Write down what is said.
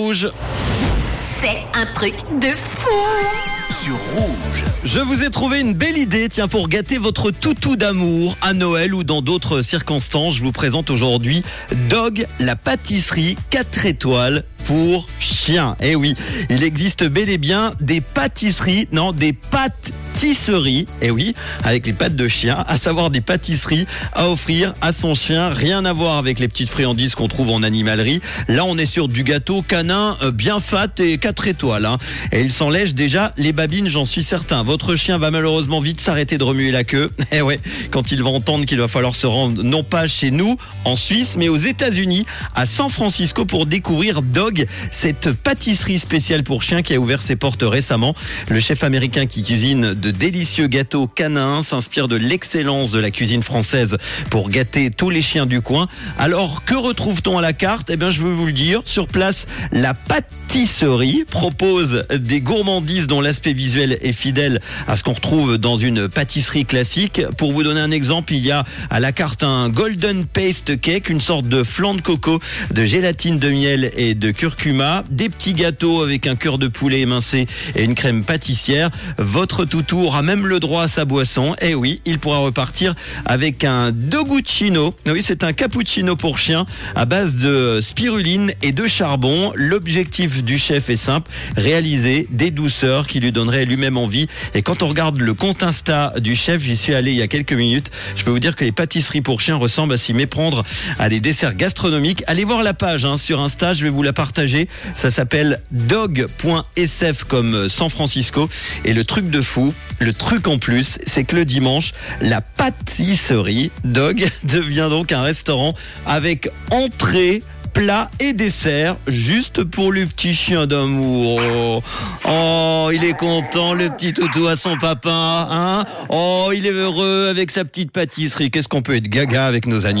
Rouge. C'est un truc de fou sur Rouge. Je vous ai trouvé une belle idée, tiens, pour gâter votre toutou d'amour à Noël ou dans d'autres circonstances. Je vous présente aujourd'hui Dog, la pâtisserie 4 étoiles pour chiens. Eh oui, il existe bel et bien des pâtisseries, non, des pâtes pâtisserie, et eh oui, avec les pattes de chien, à savoir des pâtisseries à offrir à son chien. Rien à voir avec les petites friandises qu'on trouve en animalerie. Là, on est sur du gâteau canin euh, bien fat et 4 étoiles. Hein. Et il s'en lèche déjà les babines, j'en suis certain. Votre chien va malheureusement vite s'arrêter de remuer la queue. Et eh ouais, quand il va entendre qu'il va falloir se rendre non pas chez nous, en Suisse, mais aux États-Unis, à San Francisco, pour découvrir Dog, cette pâtisserie spéciale pour chiens qui a ouvert ses portes récemment. Le chef américain qui cuisine délicieux gâteaux canins s'inspire de l'excellence de la cuisine française pour gâter tous les chiens du coin. Alors, que retrouve-t-on à la carte? Eh bien, je veux vous le dire. Sur place, la pâtisserie propose des gourmandises dont l'aspect visuel est fidèle à ce qu'on retrouve dans une pâtisserie classique. Pour vous donner un exemple, il y a à la carte un golden paste cake, une sorte de flan de coco, de gélatine de miel et de curcuma, des petits gâteaux avec un cœur de poulet émincé et une crème pâtissière. Votre toutou aura même le droit à sa boisson. Et eh oui, il pourra repartir avec un doguccino. Oui, c'est un cappuccino pour chien à base de spiruline et de charbon. L'objectif du chef est simple, réaliser des douceurs qui lui donneraient lui-même envie. Et quand on regarde le compte Insta du chef, j'y suis allé il y a quelques minutes, je peux vous dire que les pâtisseries pour chiens ressemblent à s'y méprendre à des desserts gastronomiques. Allez voir la page hein, sur Insta, je vais vous la partager. Ça s'appelle dog.sf comme San Francisco. Et le truc de fou, le truc en plus, c'est que le dimanche, la pâtisserie Dog devient donc un restaurant avec entrée plat et dessert juste pour le petit chien d'amour. Oh, il est content, le petit toutou à son papa. Hein oh, il est heureux avec sa petite pâtisserie. Qu'est-ce qu'on peut être gaga avec nos animaux?